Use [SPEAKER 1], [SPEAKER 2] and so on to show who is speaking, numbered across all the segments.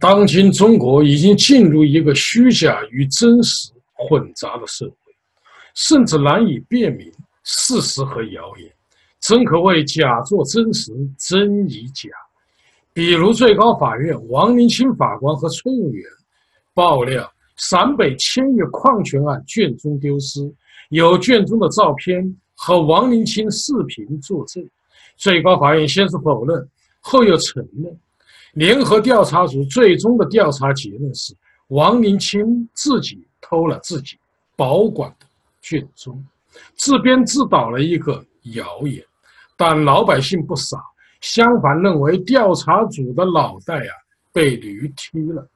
[SPEAKER 1] 当今中国已经进入一个虚假与真实混杂的社会，甚至难以辨明事实和谣言，真可谓假作真实，真亦假。比如最高法院王林清法官和崔永元爆料陕北千亿矿权案卷宗丢失，有卷宗的照片和王林清视频作证，最高法院先是否认，后又承认。联合调查组最终的调查结论是，王林清自己偷了自己保管的卷宗，自编自导了一个谣言。但老百姓不傻，相反认为调查组的脑袋啊被驴踢了。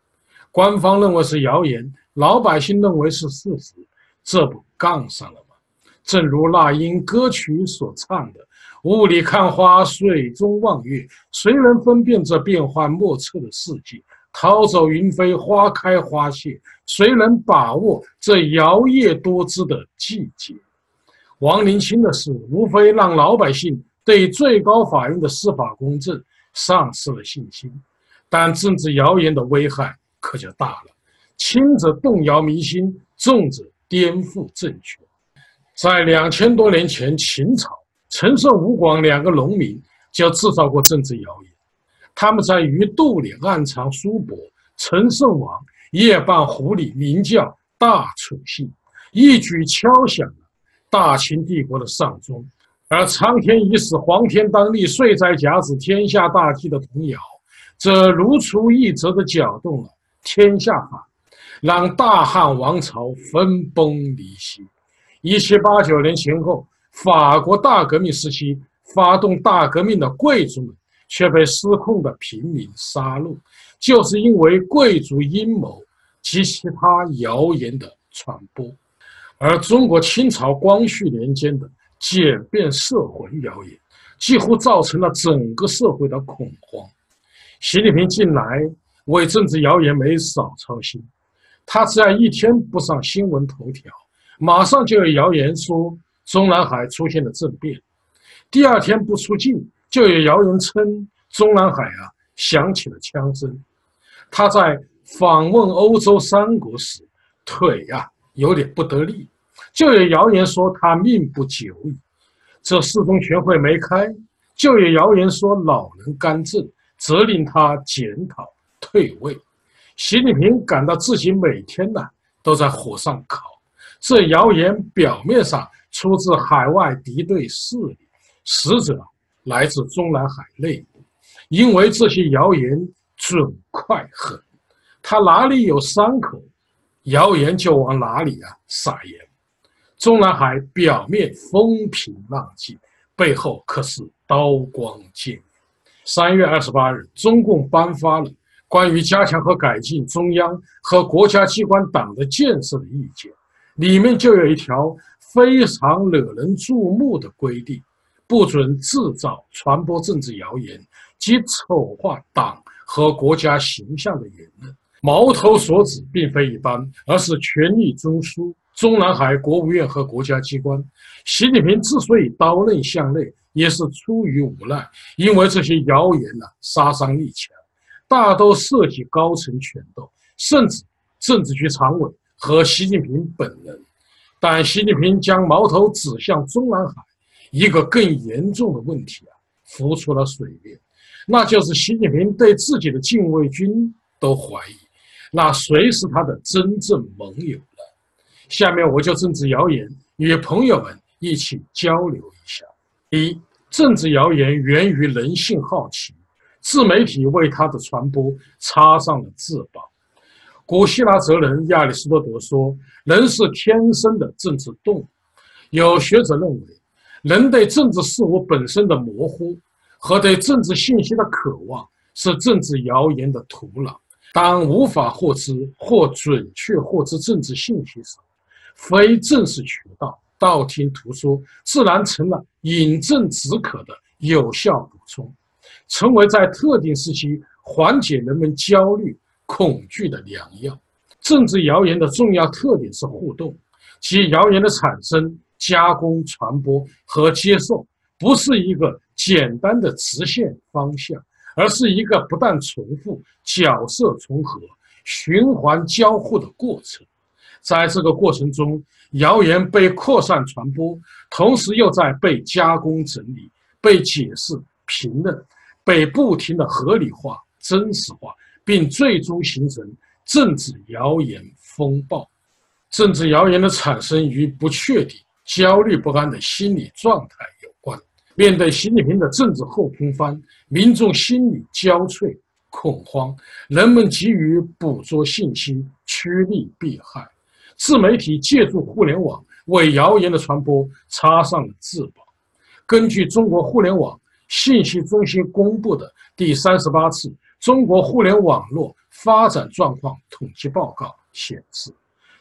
[SPEAKER 1] 官方认为是谣言，老百姓认为是事实，这不杠上了吗？正如那英歌曲所唱的。雾里看花，水中望月，谁能分辨这变幻莫测的世界？涛走云飞，花开花谢，谁能把握这摇曳多姿的季节？王林清的事，无非让老百姓对最高法院的司法公正丧失了信心。但政治谣言的危害可就大了，轻则动摇民心，重则颠覆政权。在两千多年前，秦朝。陈胜、吴广两个农民就制造过政治谣言，他们在鱼肚里暗藏叔伯陈胜王，夜半湖里名叫大楚姓，一举敲响了大秦帝国的丧钟。而苍天已死，黄天当立，岁在甲子，天下大计的童谣，则如出一辙的搅动了天下法，让大汉王朝分崩离析。一七八九年前后。法国大革命时期，发动大革命的贵族们却被失控的平民杀戮，就是因为贵族阴谋及其他谣言的传播。而中国清朝光绪年间的简便摄魂谣言，几乎造成了整个社会的恐慌。习近平近来为政治谣言没少操心，他只要一天不上新闻头条，马上就有谣言说。中南海出现了政变，第二天不出境，就有谣言称中南海啊响起了枪声。他在访问欧洲三国时，腿呀有点不得力，就有谣言说他命不久矣。这四中全会没开，就有谣言说老人干政，责令他检讨退位。习近平感到自己每天呢都在火上烤。这谣言表面上。出自海外敌对势力，实则来自中南海内部。因为这些谣言准快狠，他哪里有伤口，谣言就往哪里啊撒盐。中南海表面风平浪静，背后可是刀光剑影。三月二十八日，中共颁发了关于加强和改进中央和国家机关党的建设的意见，里面就有一条。非常惹人注目的规定，不准制造、传播政治谣言及丑化党和国家形象的言论。矛头所指并非一般，而是权力中枢——中南海国务院和国家机关。习近平之所以刀刃向内，也是出于无奈，因为这些谣言呢，杀伤力强，大都涉及高层权斗，甚至政治局常委和习近平本人。但习近平将矛头指向中南海，一个更严重的问题啊浮出了水面，那就是习近平对自己的禁卫军都怀疑，那谁是他的真正盟友呢？下面我就政治谣言与朋友们一起交流一下。一，政治谣言源于人性好奇，自媒体为它的传播插上了翅膀。古希腊哲人亚里士多德说：“人是天生的政治动物。”有学者认为，人对政治事物本身的模糊和对政治信息的渴望是政治谣言的土壤。当无法获知或准确获知政治信息时，非正式渠道道听途说自然成了饮鸩止渴的有效补充，成为在特定时期缓解人们焦虑。恐惧的良药。政治谣言的重要特点是互动，其谣言的产生、加工、传播和接受，不是一个简单的直线方向，而是一个不断重复、角色重合、循环交互的过程。在这个过程中，谣言被扩散传播，同时又在被加工整理、被解释评论、被不停的合理化、真实化，并最终形成政治谣言风暴。政治谣言的产生与不确定、焦虑不安的心理状态有关。面对习近平的政治后空翻，民众心理焦悴、恐慌，人们急于捕捉信息，趋利避害。自媒体借助互联网为谣言的传播插上了翅膀。根据中国互联网信息中心公布的第三十八次中国互联网络发展状况统计报告显示，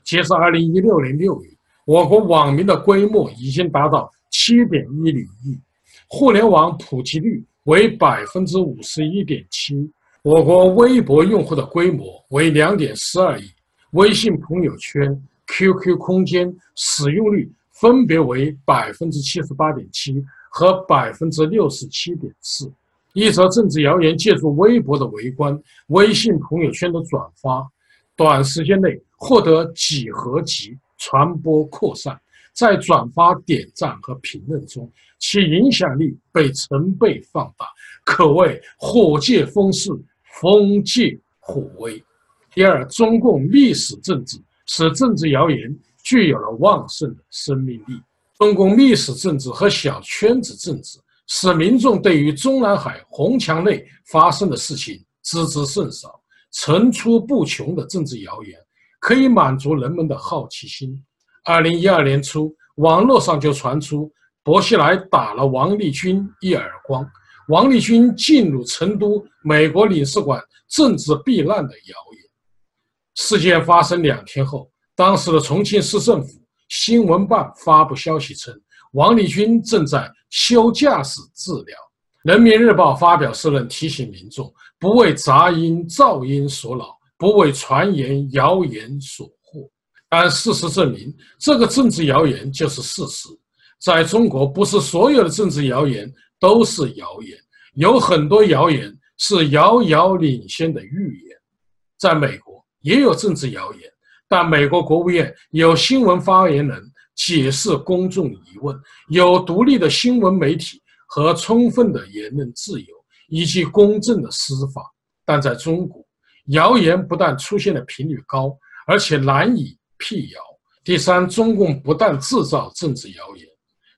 [SPEAKER 1] 截至二零一六年六月，我国网民的规模已经达到七点一零亿，互联网普及率为百分之五十一点七。我国微博用户的规模为两点四二亿。微信朋友圈、QQ 空间使用率分别为百分之七十八点七和百分之六十七点四。一则政治谣言借助微博的围观、微信朋友圈的转发，短时间内获得几何级传播扩散，在转发、点赞和评论中，其影响力被成倍放大，可谓火借风势，风借火威。第二，中共历史政治使政治谣言具有了旺盛的生命力。中共历史政治和小圈子政治使民众对于中南海红墙内发生的事情知之甚少，层出不穷的政治谣言可以满足人们的好奇心。二零一二年初，网络上就传出薄熙来打了王立军一耳光，王立军进入成都美国领事馆政治避难的谣言。事件发生两天后，当时的重庆市政府新闻办发布消息称，王立军正在休假室治疗。人民日报发表社论提醒民众，不为杂音噪音所扰，不为传言谣言所惑。但事实证明，这个政治谣言就是事实。在中国，不是所有的政治谣言都是谣言，有很多谣言是遥遥领先的预言。在美国。也有政治谣言，但美国国务院有新闻发言人解释公众疑问，有独立的新闻媒体和充分的言论自由，以及公正的司法。但在中国，谣言不但出现的频率高，而且难以辟谣。第三，中共不但制造政治谣言，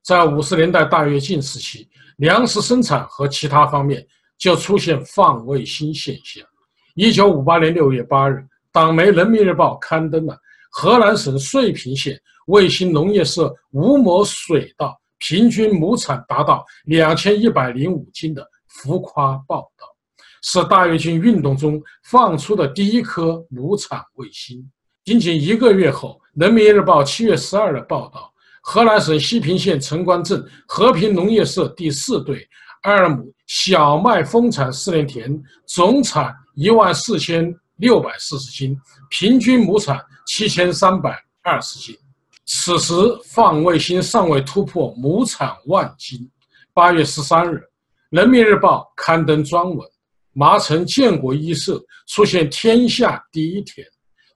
[SPEAKER 1] 在五十年代大跃进时期，粮食生产和其他方面就出现放卫星现象。一九五八年六月八日。党媒《人民日报》刊登了河南省遂平县卫星农业社五亩水稻平均亩产达到两千一百零五斤的浮夸报道，是大跃进运动中放出的第一颗亩产卫星。仅仅一个月后，《人民日报》七月十二日报道，河南省西平县城关镇和平农业社第四队二亩小麦丰产试验田总产一万四千。六百四十斤，平均亩产七千三百二十斤。此时放卫星尚未突破亩产万斤。八月十三日，《人民日报》刊登专文：麻城建国一社出现天下第一田，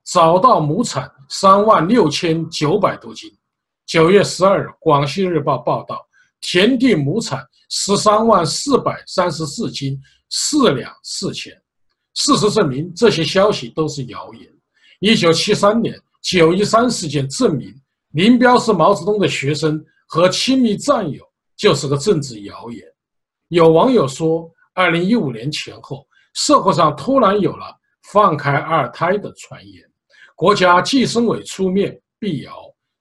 [SPEAKER 1] 找到亩产三万六千九百多斤。九月十二日，《广西日报》报道，田地亩产十三万四百三十四斤，四两四钱。事实证明，这些消息都是谣言。一九七三年九一三事件证明，林彪是毛泽东的学生和亲密战友，就是个政治谣言。有网友说，二零一五年前后，社会上突然有了放开二胎的传言，国家计生委出面辟谣，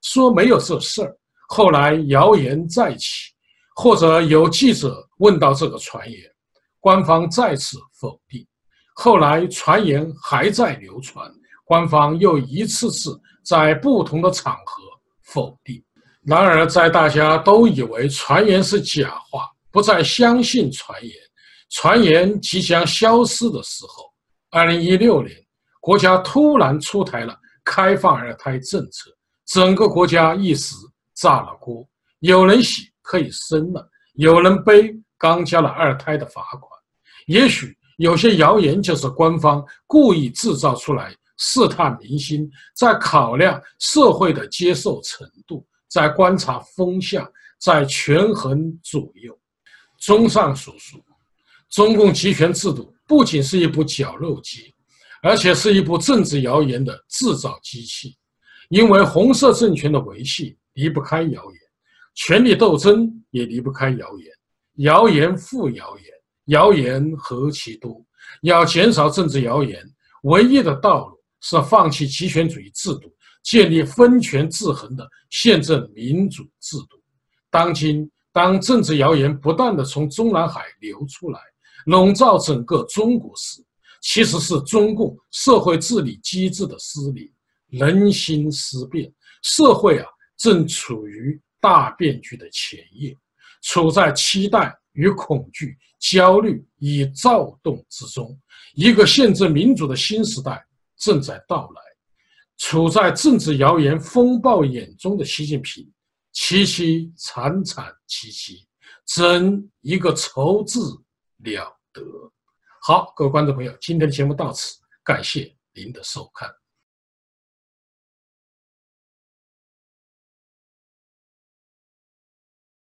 [SPEAKER 1] 说没有这事儿。后来谣言再起，或者有记者问到这个传言，官方再次否定。后来传言还在流传，官方又一次次在不同的场合否定。然而，在大家都以为传言是假话，不再相信传言，传言即将消失的时候，二零一六年，国家突然出台了开放二胎政策，整个国家一时炸了锅。有人喜可以生了，有人悲刚交了二胎的罚款。也许有些谣言就是官方故意制造出来，试探民心，在考量社会的接受程度，在观察风向，在权衡左右。综上所述，中共集权制度不仅是一部绞肉机，而且是一部政治谣言的制造机器。因为红色政权的维系离不开谣言，权力斗争也离不开谣言。谣言复谣言，谣言何其多！要减少政治谣言，唯一的道路是放弃集权主义制度，建立分权制衡的宪政民主制度。当今，当政治谣言不断的从中南海流出来，笼罩整个中国时，其实是中共社会治理机制的失灵，人心思变，社会啊正处于大变局的前夜，处在期待与恐惧、焦虑与躁动之中。一个宪政民主的新时代正在到来。处在政治谣言风暴眼中的习近平。凄凄惨惨戚戚，真一个愁字了得！好，各位观众朋友，今天的节目到此，感谢您的收看。